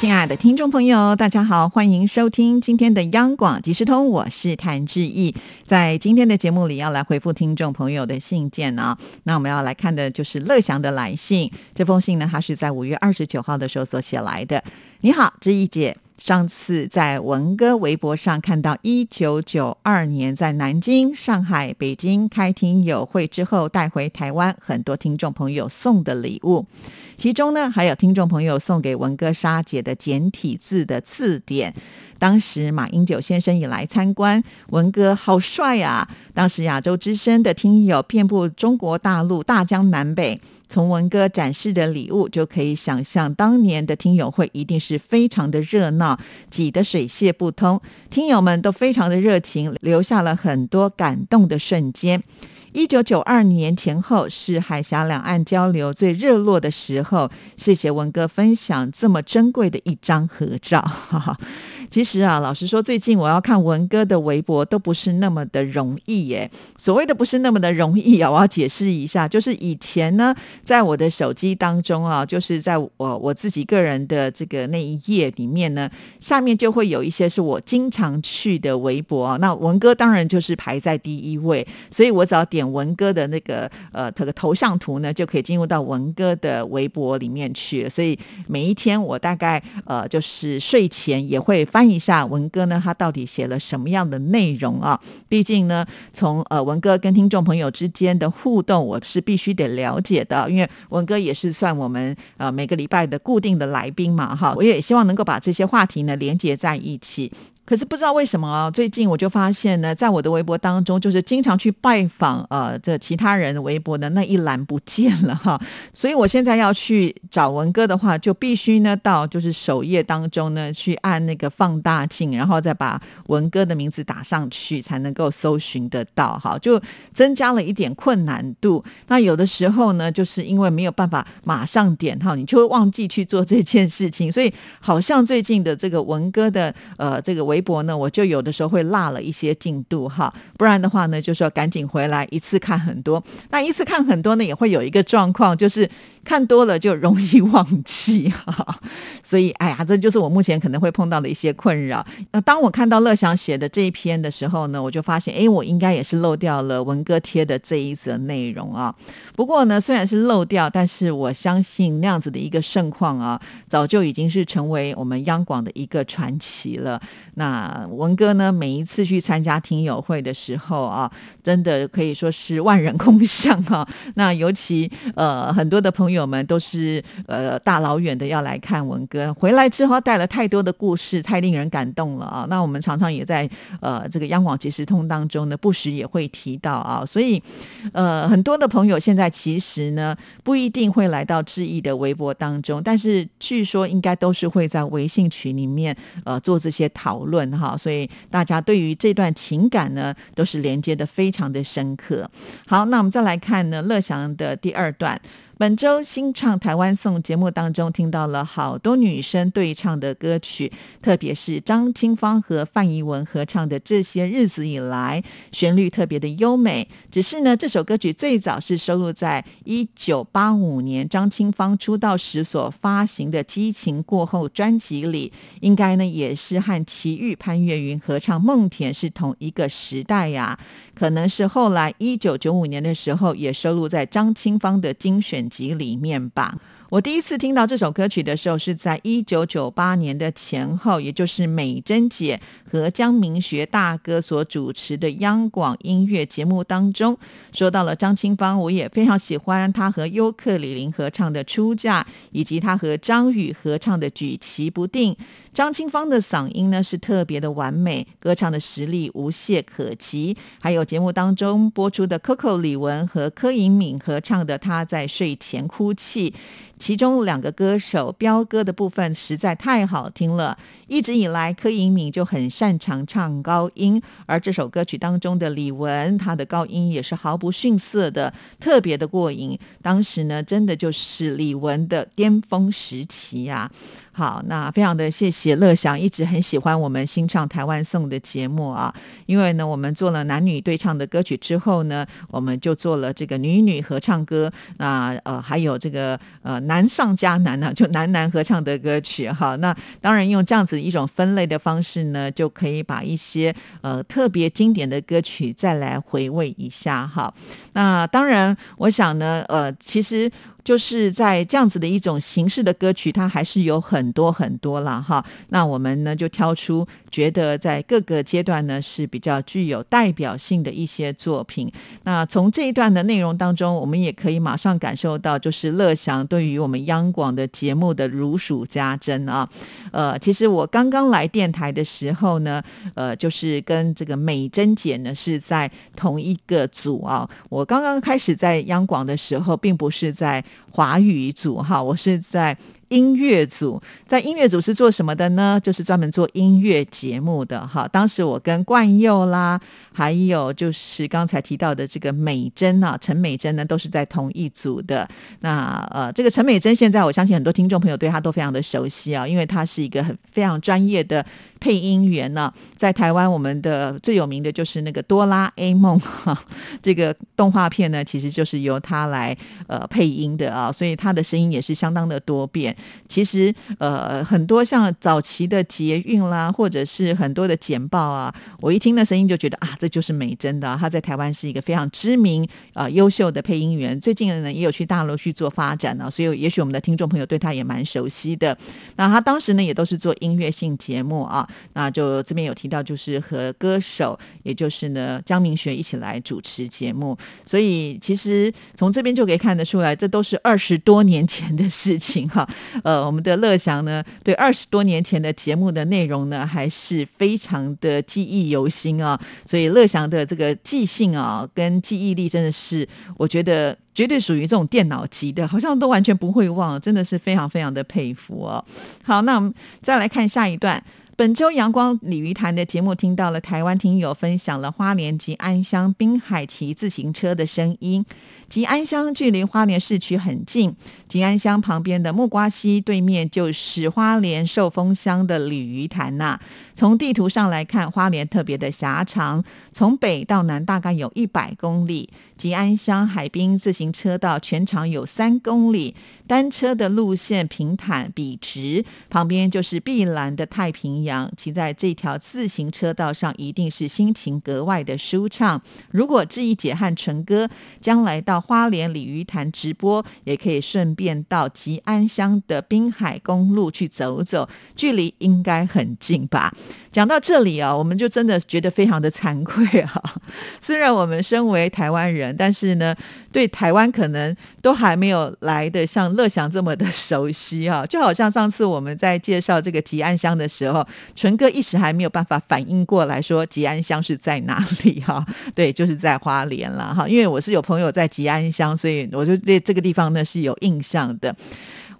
亲爱的听众朋友，大家好，欢迎收听今天的央广即时通，我是谭志毅。在今天的节目里，要来回复听众朋友的信件呢。那我们要来看的就是乐祥的来信。这封信呢，他是在五月二十九号的时候所写来的。你好，志毅姐。上次在文哥微博上看到，一九九二年在南京、上海、北京开庭友会之后带回台湾很多听众朋友送的礼物，其中呢还有听众朋友送给文哥沙姐的简体字的字典。当时马英九先生也来参观，文哥好帅呀！当时亚洲之声的听友遍布中国大陆大江南北，从文哥展示的礼物就可以想象，当年的听友会一定是非常的热闹，挤得水泄不通，听友们都非常的热情，留下了很多感动的瞬间。一九九二年前后是海峡两岸交流最热络的时候，谢谢文哥分享这么珍贵的一张合照。哈哈。其实啊，老实说，最近我要看文哥的微博都不是那么的容易耶。所谓的不是那么的容易啊，我要解释一下，就是以前呢，在我的手机当中啊，就是在我我自己个人的这个那一页里面呢，下面就会有一些是我经常去的微博啊。那文哥当然就是排在第一位，所以我只要点文哥的那个呃这个头像图呢，就可以进入到文哥的微博里面去。所以每一天我大概呃就是睡前也会发。看一下文哥呢，他到底写了什么样的内容啊？毕竟呢，从呃文哥跟听众朋友之间的互动，我是必须得了解的，因为文哥也是算我们呃每个礼拜的固定的来宾嘛，哈，我也希望能够把这些话题呢连接在一起。可是不知道为什么啊，最近我就发现呢，在我的微博当中，就是经常去拜访呃这其他人的微博的那一栏不见了哈，所以我现在要去找文哥的话，就必须呢到就是首页当中呢去按那个放大镜，然后再把文哥的名字打上去，才能够搜寻得到哈，就增加了一点困难度。那有的时候呢，就是因为没有办法马上点哈，你就会忘记去做这件事情，所以好像最近的这个文哥的呃这个微。微博呢，我就有的时候会落了一些进度哈，不然的话呢，就说赶紧回来一次看很多。那一次看很多呢，也会有一个状况，就是。看多了就容易忘记哈，所以哎呀，这就是我目前可能会碰到的一些困扰。那当我看到乐祥写的这一篇的时候呢，我就发现，哎，我应该也是漏掉了文哥贴的这一则内容啊。不过呢，虽然是漏掉，但是我相信那样子的一个盛况啊，早就已经是成为我们央广的一个传奇了。那啊文哥呢，每一次去参加听友会的时候啊，真的可以说是万人空巷啊。那尤其呃，很多的朋友。友们都是呃大老远的要来看文哥，回来之后带了太多的故事，太令人感动了啊！那我们常常也在呃这个央广即时通当中呢，不时也会提到啊，所以呃很多的朋友现在其实呢不一定会来到志毅的微博当中，但是据说应该都是会在微信群里面呃做这些讨论论哈，所以大家对于这段情感呢都是连接的非常的深刻。好，那我们再来看呢乐祥的第二段。本周新唱台湾颂节目当中，听到了好多女生对唱的歌曲，特别是张清芳和范怡文合唱的《这些日子以来》，旋律特别的优美。只是呢，这首歌曲最早是收录在一九八五年张清芳出道时所发行的《激情过后》专辑里，应该呢也是和齐豫、潘越云合唱《梦田》是同一个时代呀。可能是后来一九九五年的时候，也收录在张清芳的精选集里面吧。我第一次听到这首歌曲的时候，是在一九九八年的前后，也就是美珍姐和江明学大哥所主持的央广音乐节目当中。说到了张清芳，我也非常喜欢她和尤克里林合唱的《出嫁》，以及她和张宇合唱的《举棋不定》。张清芳的嗓音呢是特别的完美，歌唱的实力无懈可击。还有节目当中播出的 Coco 李玟和柯颖敏合唱的《她在睡前哭泣》。其中两个歌手彪哥的部分实在太好听了。一直以来，柯以敏就很擅长唱高音，而这首歌曲当中的李玟，她的高音也是毫不逊色的，特别的过瘾。当时呢，真的就是李玟的巅峰时期呀。好，那非常的谢谢乐祥，一直很喜欢我们新唱台湾颂的节目啊。因为呢，我们做了男女对唱的歌曲之后呢，我们就做了这个女女合唱歌，那呃还有这个呃男上加男呢，就男男合唱的歌曲哈。那当然用这样子一种分类的方式呢，就可以把一些呃特别经典的歌曲再来回味一下哈。那当然，我想呢，呃，其实。就是在这样子的一种形式的歌曲，它还是有很多很多了哈。那我们呢就挑出觉得在各个阶段呢是比较具有代表性的一些作品。那从这一段的内容当中，我们也可以马上感受到，就是乐祥对于我们央广的节目的如数家珍啊。呃，其实我刚刚来电台的时候呢，呃，就是跟这个美珍姐呢是在同一个组啊。我刚刚开始在央广的时候，并不是在。华语组哈，我是在。音乐组在音乐组是做什么的呢？就是专门做音乐节目的哈。当时我跟冠佑啦，还有就是刚才提到的这个美珍啊，陈美珍呢，都是在同一组的。那呃，这个陈美珍现在我相信很多听众朋友对她都非常的熟悉啊，因为她是一个很非常专业的配音员呢。在台湾，我们的最有名的就是那个哆啦 A 梦哈，这个动画片呢，其实就是由他来呃配音的啊，所以他的声音也是相当的多变。其实，呃，很多像早期的捷运啦，或者是很多的简报啊，我一听那声音就觉得啊，这就是美珍的。她在台湾是一个非常知名啊、优秀的配音员。最近呢，也有去大陆去做发展呢，所以也许我们的听众朋友对她也蛮熟悉的。那她当时呢，也都是做音乐性节目啊。那就这边有提到，就是和歌手，也就是呢江明学一起来主持节目。所以其实从这边就可以看得出来，这都是二十多年前的事情哈。呃，我们的乐祥呢，对二十多年前的节目的内容呢，还是非常的记忆犹新啊。所以乐祥的这个记性啊，跟记忆力真的是，我觉得绝对属于这种电脑级的，好像都完全不会忘，真的是非常非常的佩服哦。好，那我们再来看下一段。本周阳光鲤鱼潭的节目，听到了台湾听友分享了花莲及安乡滨海骑自行车的声音。吉安乡距离花莲市区很近，吉安乡旁边的木瓜溪对面就是花莲寿丰乡的鲤鱼潭呐。从地图上来看，花莲特别的狭长，从北到南大概有一百公里。吉安乡海滨自行车道全长有三公里，单车的路线平坦笔直，旁边就是碧蓝的太平洋。骑在这条自行车道上，一定是心情格外的舒畅。如果志毅姐和纯哥将来到花莲鲤鱼潭直播，也可以顺便到吉安乡的滨海公路去走走，距离应该很近吧。讲到这里啊，我们就真的觉得非常的惭愧啊。虽然我们身为台湾人，但是呢，对台湾可能都还没有来的像乐祥这么的熟悉啊。就好像上次我们在介绍这个吉安乡的时候，纯哥一时还没有办法反应过来说吉安乡是在哪里哈。对，就是在花莲了哈。因为我是有朋友在吉安乡，所以我就对这个地方呢是有印象的。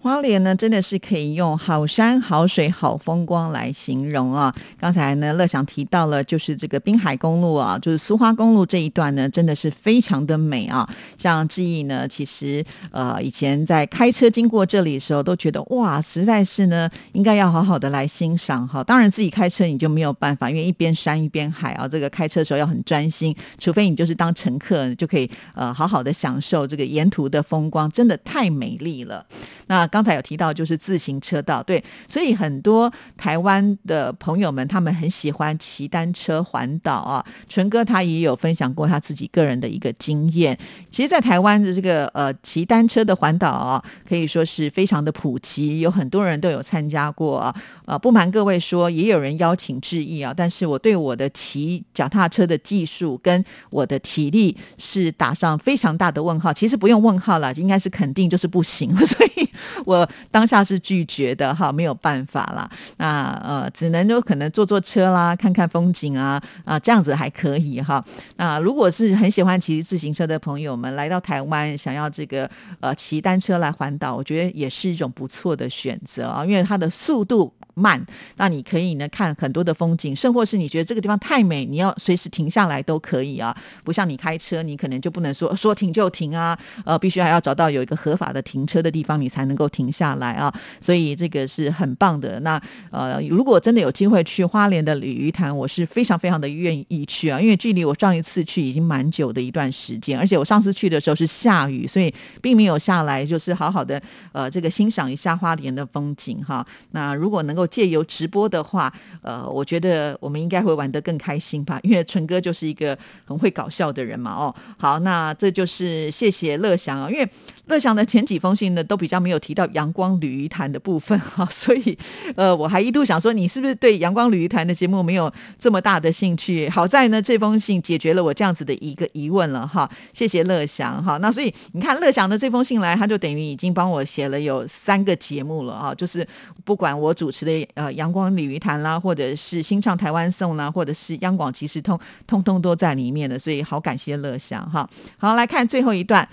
花莲呢，真的是可以用好山好水好风光来形容啊！刚才呢，乐享提到了，就是这个滨海公路啊，就是苏花公路这一段呢，真的是非常的美啊。像志毅呢，其实呃，以前在开车经过这里的时候，都觉得哇，实在是呢，应该要好好的来欣赏哈。当然，自己开车你就没有办法，因为一边山一边海啊，这个开车的时候要很专心，除非你就是当乘客，就可以呃好好的享受这个沿途的风光，真的太美丽了。那刚才有提到，就是自行车道，对，所以很多台湾的朋友们，他们很喜欢骑单车环岛啊。纯哥他也有分享过他自己个人的一个经验。其实，在台湾的这个呃骑单车的环岛啊，可以说是非常的普及，有很多人都有参加过啊。呃，不瞒各位说，也有人邀请致意啊，但是我对我的骑脚踏车的技术跟我的体力是打上非常大的问号。其实不用问号了，应该是肯定就是不行，所以。我当下是拒绝的哈，没有办法啦。那呃，只能就可能坐坐车啦，看看风景啊啊，这样子还可以哈。那如果是很喜欢骑自行车的朋友们来到台湾，想要这个呃骑单车来环岛，我觉得也是一种不错的选择啊，因为它的速度。慢，那你可以呢看很多的风景，甚或是你觉得这个地方太美，你要随时停下来都可以啊。不像你开车，你可能就不能说说停就停啊，呃，必须还要找到有一个合法的停车的地方，你才能够停下来啊。所以这个是很棒的。那呃，如果真的有机会去花莲的鲤鱼潭，我是非常非常的愿意去啊，因为距离我上一次去已经蛮久的一段时间，而且我上次去的时候是下雨，所以并没有下来，就是好好的呃这个欣赏一下花莲的风景哈。那如果能够借由直播的话，呃，我觉得我们应该会玩得更开心吧，因为纯哥就是一个很会搞笑的人嘛。哦，好，那这就是谢谢乐祥啊，因为。乐祥的前几封信呢，都比较没有提到阳光鲤鱼潭的部分 哈，所以呃，我还一度想说，你是不是对阳光鲤鱼潭的节目没有这么大的兴趣？好在呢，这封信解决了我这样子的一个疑问了哈，谢谢乐祥哈。那所以你看，乐祥的这封信来，他就等于已经帮我写了有三个节目了啊，就是不管我主持的呃阳光鲤鱼潭啦，或者是新唱台湾颂啦，或者是央广即时通，通通都在里面的，所以好感谢乐祥哈。好，来看最后一段。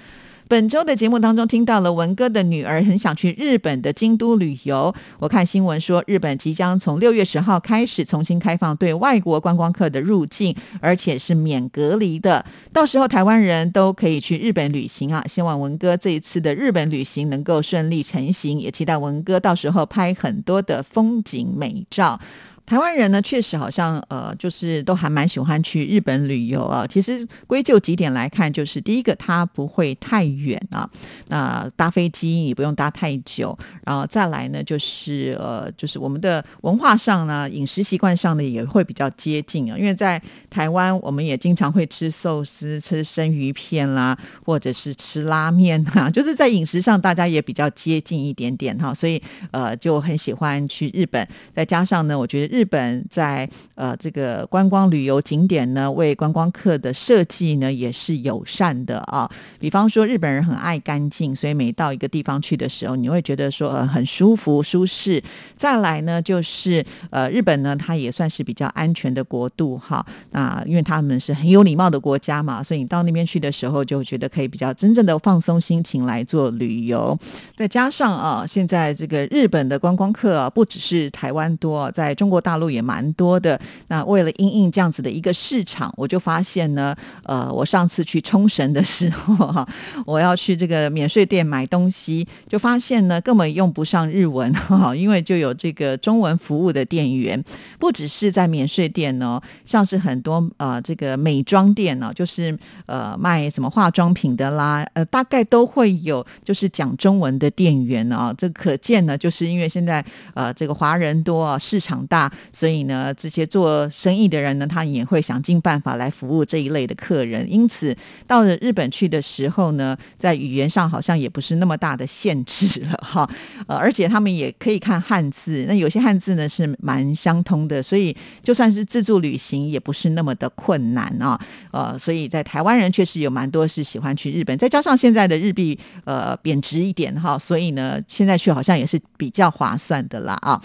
本周的节目当中，听到了文哥的女儿很想去日本的京都旅游。我看新闻说，日本即将从六月十号开始重新开放对外国观光客的入境，而且是免隔离的。到时候台湾人都可以去日本旅行啊！希望文哥这一次的日本旅行能够顺利成行，也期待文哥到时候拍很多的风景美照。台湾人呢，确实好像呃，就是都还蛮喜欢去日本旅游啊。其实归咎几点来看，就是第一个，它不会太远啊，那搭飞机也不用搭太久。然后再来呢，就是呃，就是我们的文化上呢，饮食习惯上呢，也会比较接近啊。因为在台湾，我们也经常会吃寿司、吃生鱼片啦，或者是吃拉面哈，就是在饮食上大家也比较接近一点点哈，所以呃，就很喜欢去日本。再加上呢，我觉得。日本在呃这个观光旅游景点呢，为观光客的设计呢也是友善的啊。比方说日本人很爱干净，所以每到一个地方去的时候，你会觉得说呃很舒服舒适。再来呢，就是呃日本呢，它也算是比较安全的国度哈。那因为他们是很有礼貌的国家嘛，所以你到那边去的时候，就觉得可以比较真正的放松心情来做旅游。再加上啊，现在这个日本的观光客啊，不只是台湾多，在中国。大陆也蛮多的，那为了应应这样子的一个市场，我就发现呢，呃，我上次去冲绳的时候哈，我要去这个免税店买东西，就发现呢根本用不上日文哈，因为就有这个中文服务的店员，不只是在免税店呢，像是很多呃这个美妆店呢，就是呃卖什么化妆品的啦，呃大概都会有就是讲中文的店员啊，这可见呢，就是因为现在呃这个华人多啊，市场大。所以呢，这些做生意的人呢，他也会想尽办法来服务这一类的客人。因此，到了日本去的时候呢，在语言上好像也不是那么大的限制了哈。呃，而且他们也可以看汉字，那有些汉字呢是蛮相通的，所以就算是自助旅行也不是那么的困难啊。呃，所以在台湾人确实有蛮多是喜欢去日本，再加上现在的日币呃贬值一点哈，所以呢，现在去好像也是比较划算的啦啊。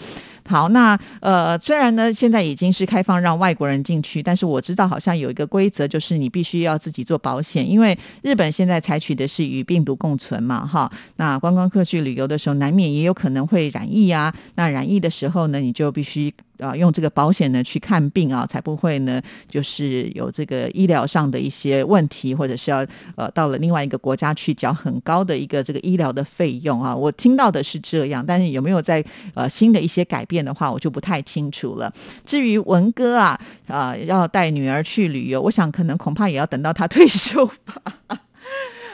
好，那呃，虽然呢，现在已经是开放让外国人进去，但是我知道好像有一个规则，就是你必须要自己做保险，因为日本现在采取的是与病毒共存嘛，哈。那观光客去旅游的时候，难免也有可能会染疫啊。那染疫的时候呢，你就必须。啊，用这个保险呢去看病啊，才不会呢，就是有这个医疗上的一些问题，或者是要呃到了另外一个国家去缴很高的一个这个医疗的费用啊。我听到的是这样，但是有没有在呃新的一些改变的话，我就不太清楚了。至于文哥啊，啊要带女儿去旅游，我想可能恐怕也要等到他退休吧。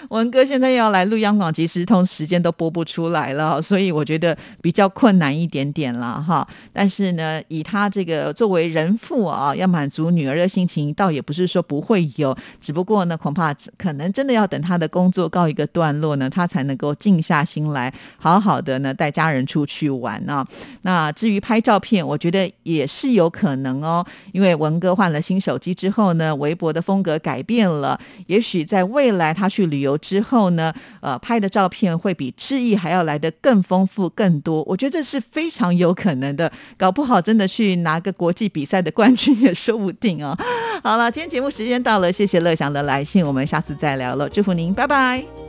文哥现在要来录央广即时通，时间都播不出来了，所以我觉得比较困难一点点了哈。但是呢，以他这个作为人父啊，要满足女儿的心情，倒也不是说不会有，只不过呢，恐怕可能真的要等他的工作告一个段落呢，他才能够静下心来，好好的呢带家人出去玩啊。那至于拍照片，我觉得也是有可能哦，因为文哥换了新手机之后呢，微博的风格改变了，也许在未来他去旅游。之后呢，呃，拍的照片会比志毅还要来的更丰富、更多。我觉得这是非常有可能的，搞不好真的去拿个国际比赛的冠军也说不定哦。好了，今天节目时间到了，谢谢乐祥的来信，我们下次再聊了，祝福您，拜拜。